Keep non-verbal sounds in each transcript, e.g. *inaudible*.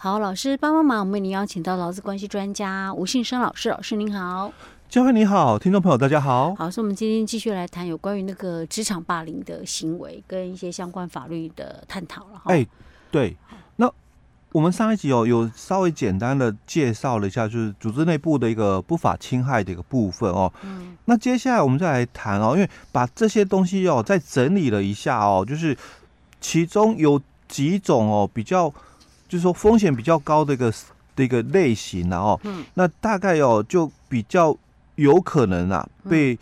好，老师帮帮忙，我们为您邀请到劳资关系专家吴信生老师，老师您好。嘉惠你好，听众朋友大家好。好，所以我们今天继续来谈有关于那个职场霸凌的行为跟一些相关法律的探讨了哈。哎，对，那我们上一集哦有稍微简单的介绍了一下，就是组织内部的一个不法侵害的一个部分哦。嗯。那接下来我们再来谈哦，因为把这些东西哦再整理了一下哦，就是其中有几种哦比较，就是说风险比较高的一个的一个类型然后哦。嗯。那大概哦就比较。有可能啊，被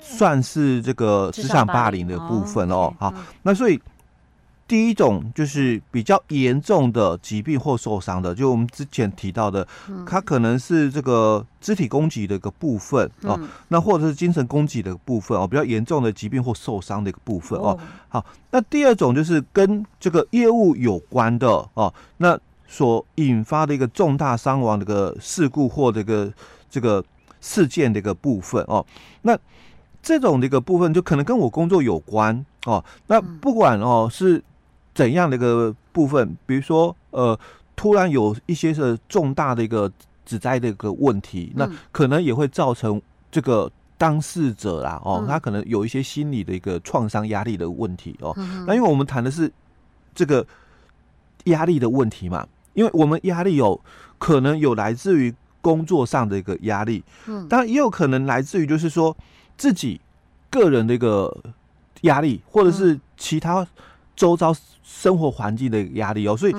算是这个职场霸凌的部分哦。好，那所以第一种就是比较严重的疾病或受伤的，就我们之前提到的，它可能是这个肢体攻击的一个部分哦，那或者是精神攻击的部分哦，比较严重的疾病或受伤的一个部分哦。好，那第二种就是跟这个业务有关的哦，那所引发的一个重大伤亡的一个事故或这个这个。事件的一个部分哦，那这种的一个部分就可能跟我工作有关哦。那不管哦是怎样的一个部分，比如说呃，突然有一些是重大的一个指灾的一个问题，那可能也会造成这个当事者啦哦，他可能有一些心理的一个创伤压力的问题哦。那因为我们谈的是这个压力的问题嘛，因为我们压力有可能有来自于。工作上的一个压力，嗯，当然也有可能来自于就是说自己个人的一个压力，或者是其他周遭生活环境的压力哦。所以，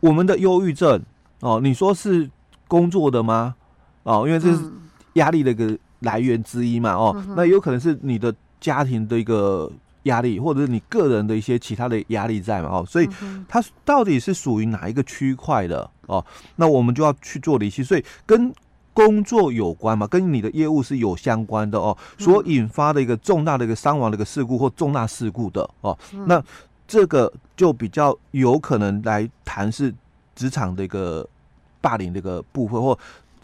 我们的忧郁症哦，你说是工作的吗？哦，因为这是压力的一个来源之一嘛。哦，那有可能是你的家庭的一个。压力，或者是你个人的一些其他的压力在嘛？哦，所以它到底是属于哪一个区块的哦？那我们就要去做离析。所以跟工作有关嘛，跟你的业务是有相关的哦。所引发的一个重大的一个伤亡的一个事故或重大事故的哦，那这个就比较有可能来谈是职场的一个霸凌的一个部分，或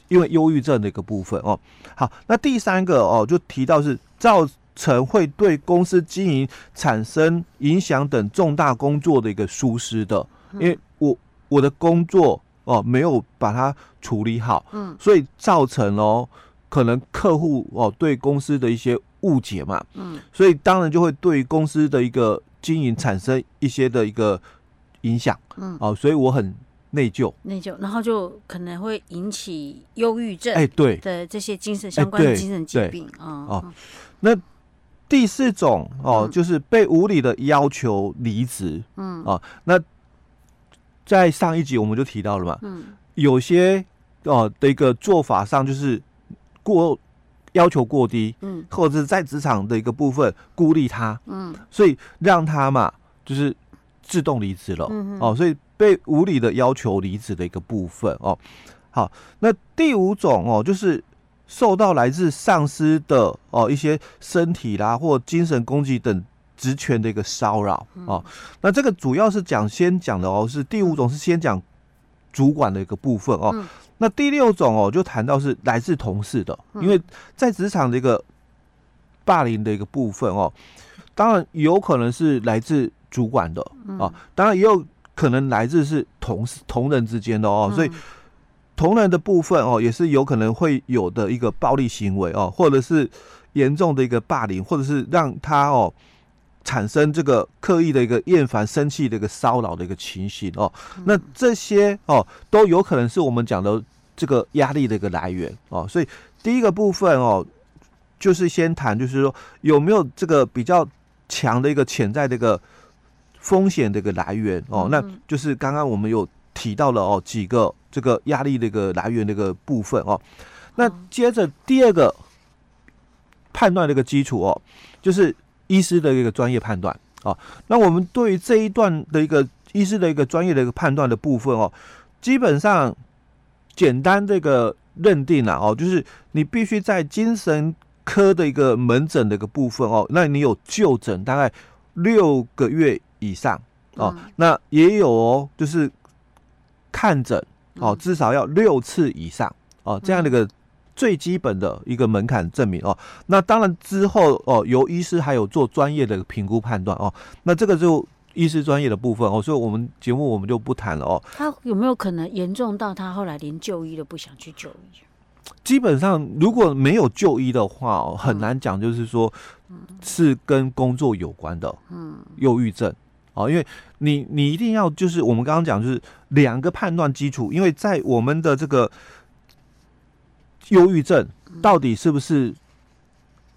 因为忧郁症的一个部分哦。好，那第三个哦，就提到是造。成会对公司经营产生影响等重大工作的一个疏失的，因为我我的工作哦没有把它处理好，嗯，所以造成哦可能客户哦对公司的一些误解嘛，嗯，所以当然就会对公司的一个经营产生一些的一个影响，嗯，哦，所以我很内疚，内疚，然后就可能会引起忧郁症，哎，对。的这些精神相关的精神疾病啊，哦，那。第四种哦，就是被无理的要求离职。嗯，哦，那在上一集我们就提到了嘛。嗯，有些哦的一个做法上就是过要求过低，嗯，或者是在职场的一个部分孤立他，嗯，所以让他嘛就是自动离职了。嗯，哦，所以被无理的要求离职的一个部分哦。好，那第五种哦就是。受到来自上司的哦一些身体啦或精神攻击等职权的一个骚扰哦，那这个主要是讲先讲的哦，是第五种是先讲主管的一个部分哦，那第六种哦就谈到是来自同事的，因为在职场的一个霸凌的一个部分哦，当然有可能是来自主管的啊，当然也有可能来自是同事同仁之间的哦，所以。同仁的部分哦，也是有可能会有的一个暴力行为哦，或者是严重的一个霸凌，或者是让他哦产生这个刻意的一个厌烦、生气的一个骚扰的一个情形哦。那这些哦都有可能是我们讲的这个压力的一个来源哦。所以第一个部分哦，就是先谈，就是说有没有这个比较强的一个潜在的一个风险的一个来源哦。那就是刚刚我们有提到了哦几个。这个压力的一个来源的一个部分哦，那接着第二个判断的一个基础哦，就是医师的一个专业判断啊。那我们对于这一段的一个医师的一个专业的一个判断的部分哦，基本上简单这个认定了哦，就是你必须在精神科的一个门诊的一个部分哦，那你有就诊大概六个月以上哦，那也有哦，就是看诊。哦，至少要六次以上哦，这样的一个最基本的一个门槛证明哦。那当然之后哦，由医师还有做专业的评估判断哦。那这个就医师专业的部分哦，所以我们节目我们就不谈了哦。他有没有可能严重到他后来连就医都不想去就医？基本上如果没有就医的话哦，很难讲，就是说是跟工作有关的，嗯，忧郁症哦，因为你你一定要就是我们刚刚讲就是两个判断基础，因为在我们的这个忧郁症到底是不是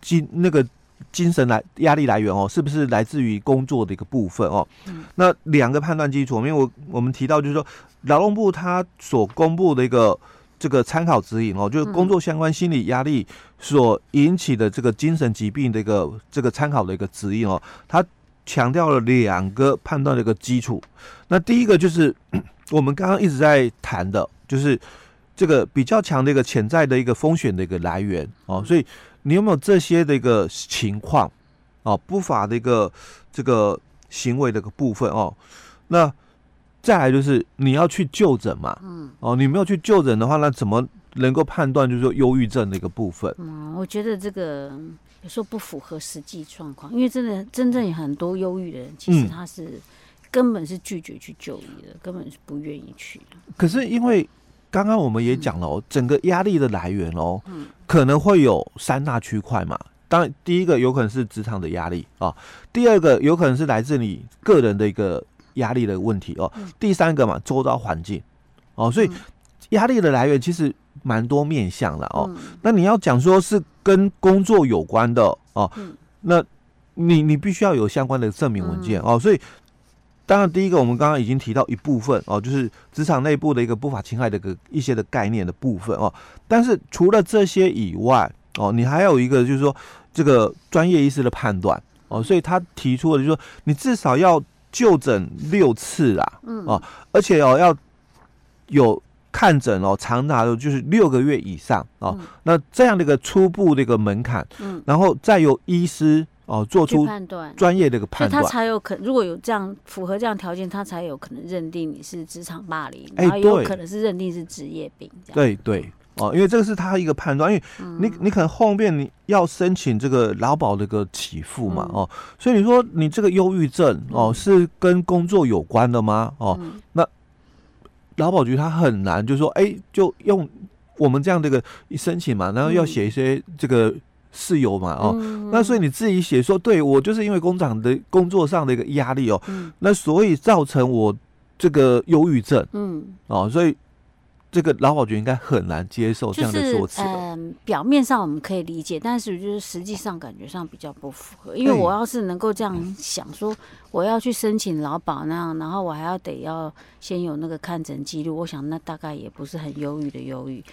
精那个。精神来压力来源哦，是不是来自于工作的一个部分哦？嗯、那两个判断基础，因为我我们提到就是说，劳动部它所公布的一个这个参考指引哦，就是工作相关心理压力所引起的这个精神疾病的一个这个参考的一个指引哦，它强调了两个判断的一个基础。那第一个就是 *clears throat* 我们刚刚一直在谈的，就是这个比较强的一个潜在的一个风险的一个来源哦，所以。你有没有这些的一个情况哦？不法的一个这个行为的一个部分哦。那再来就是你要去就诊嘛，嗯，哦，你没有去就诊的话，那怎么能够判断就是说忧郁症的一个部分？嗯，我觉得这个有时候不符合实际状况，因为真的真正有很多忧郁的人，其实他是根本是拒绝去就医的，嗯、根本是不愿意去的。可是因为。刚刚我们也讲了哦，整个压力的来源哦，可能会有三大区块嘛。当然，第一个有可能是职场的压力啊，第二个有可能是来自你个人的一个压力的问题哦，第三个嘛，周遭环境哦。所以压力的来源其实蛮多面向的哦。那你要讲说是跟工作有关的哦，那你你必须要有相关的证明文件哦。所以。当然，第一个我们刚刚已经提到一部分哦，就是职场内部的一个不法侵害的一个一些的概念的部分哦。但是除了这些以外哦，你还有一个就是说这个专业医师的判断哦，所以他提出的就是说你至少要就诊六次啦，嗯哦，而且哦要有看诊哦，长达的就是六个月以上哦。那这样的一个初步的一个门槛，嗯，然后再由医师。哦，做出判断，专业的一个判断，他才有可如果有这样符合这样条件，他才有可能认定你是职场霸凌，然后有可能是认定是职业病。对对。哦，因为这个是他一个判断，因为你你可能后面你要申请这个劳保的一个起付嘛，哦，所以你说你这个忧郁症哦是跟工作有关的吗？哦，那劳保局他很难，就是说哎，就用我们这样的一个申请嘛，然后要写一些这个。事由嘛，哦，嗯、那所以你自己写说，对我就是因为工厂的工作上的一个压力哦，嗯、那所以造成我这个忧郁症，嗯，哦，所以。这个劳保局应该很难接受这样的说辞。嗯，表面上我们可以理解，但是就是实际上感觉上比较不符合。因为我要是能够这样想说，我要去申请劳保那样，然后我还要得要先有那个看诊记录，我想那大概也不是很忧郁的忧郁。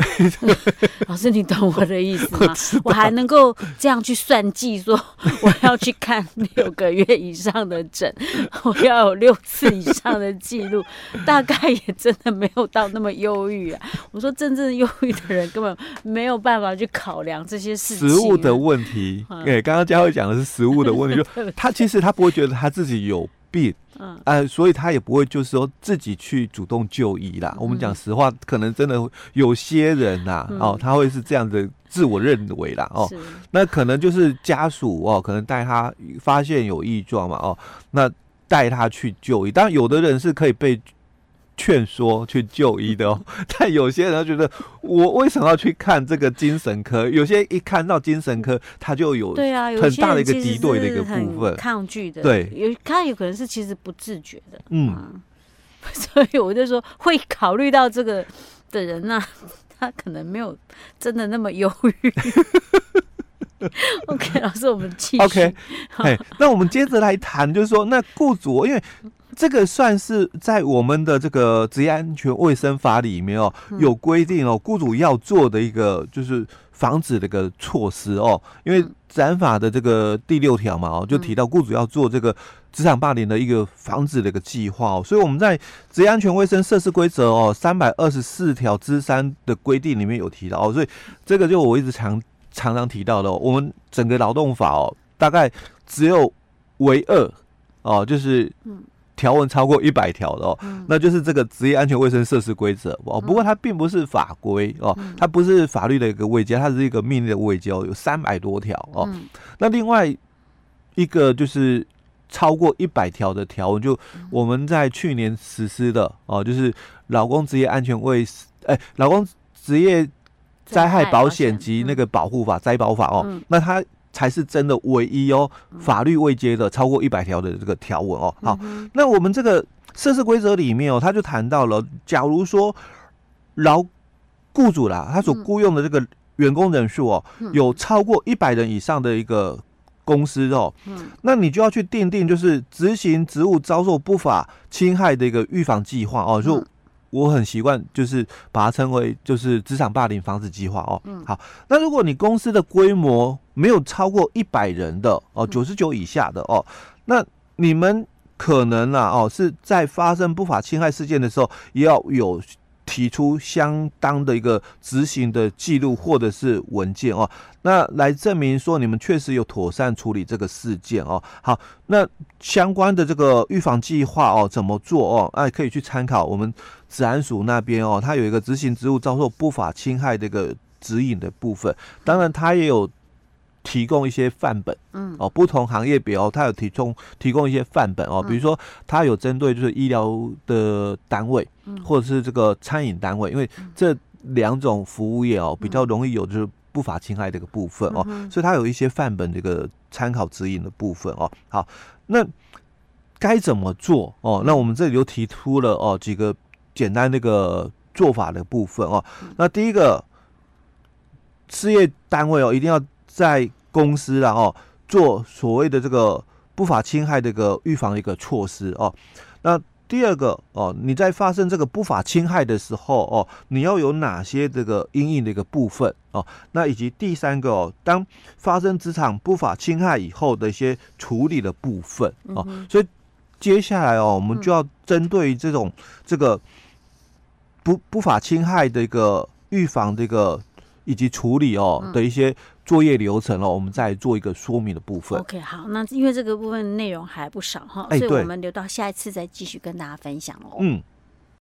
*laughs* 老师，你懂我的意思吗？我，我还能够这样去算计，说我要去看六个月以上的诊，我要有六次以上的记录，大概也真的没有到那么忧郁。*laughs* 我说，真正忧郁的人根本没有办法去考量这些事情。食物的问题，*laughs* 对，刚刚佳慧讲的是食物的问题，*laughs* 就他其实他不会觉得他自己有病，嗯，呃，所以他也不会就是说自己去主动就医啦。我们讲实话，可能真的有些人呐，哦，他会是这样的自我认为啦，哦，那可能就是家属哦，可能带他发现有异状嘛，哦，那带他去就医。当然，有的人是可以被。劝说去就医的哦，*laughs* 但有些人觉得我为什么要去看这个精神科？有些一看到精神科，他就有对啊，很大的一个敌对的一个部分，抗拒的。对，有他有可能是其实不自觉的，嗯，*laughs* 所以我就说会考虑到这个的人呢，*laughs* 他可能没有真的那么忧郁。OK，老师，我们继续。OK，哎，那我们接着来谈，就是说，那雇主因为。这个算是在我们的这个职业安全卫生法里面哦，有规定哦，雇主要做的一个就是防止的一个措施哦。因为职安法的这个第六条嘛哦，就提到雇主要做这个职场霸凌的一个防止的一个计划哦。所以我们在职业安全卫生设施规则哦三百二十四条之三的规定里面有提到哦，所以这个就我一直常常常提到的，哦我们整个劳动法哦，大概只有唯二哦，就是嗯。条文超过一百条的哦，嗯、那就是这个职业安全卫生设施规则。哦。不过它并不是法规哦，它不是法律的一个位阶，它是一个命令的位阶哦，有三百多条哦。嗯、那另外一个就是超过一百条的条文，就我们在去年实施的哦，就是劳工职业安全卫，哎，劳工职业灾害保险及那个保护法灾保法哦，那它才是真的唯一哦，法律未接的超过一百条的这个条文哦。好，那我们这个设施规则里面哦，他就谈到了，假如说劳雇主啦，他所雇佣的这个员工人数哦，有超过一百人以上的一个。公司哦，嗯，那你就要去订定，就是执行职务遭受不法侵害的一个预防计划哦。就我很习惯，就是把它称为就是职场霸凌防治计划哦。嗯，好，那如果你公司的规模没有超过一百人的哦，九十九以下的哦，那你们可能啊哦是在发生不法侵害事件的时候，也要有。提出相当的一个执行的记录或者是文件哦，那来证明说你们确实有妥善处理这个事件哦。好，那相关的这个预防计划哦，怎么做哦？哎，可以去参考我们职安署那边哦，它有一个执行职务遭受不法侵害的一个指引的部分，当然它也有。提供一些范本，嗯，哦，不同行业比哦，他有提供提供一些范本哦，比如说他有针对就是医疗的单位，嗯，或者是这个餐饮单位，因为这两种服务业哦比较容易有就是不法侵害这个部分哦，所以它有一些范本这个参考指引的部分哦。好，那该怎么做哦？那我们这里就提出了哦几个简单那个做法的部分哦。那第一个事业单位哦，一定要。在公司然后做所谓的这个不法侵害的一个预防的一个措施哦。那第二个哦，你在发生这个不法侵害的时候哦，你要有哪些这个阴影的一个部分哦？那以及第三个哦，当发生职场不法侵害以后的一些处理的部分哦。所以接下来哦，我们就要针对这种这个不不法侵害的一个预防的一个以及处理哦的一些。作业流程了，我们再做一个说明的部分。OK，好，那因为这个部分内容还不少哈，所以我们留到下一次再继续跟大家分享哦。嗯。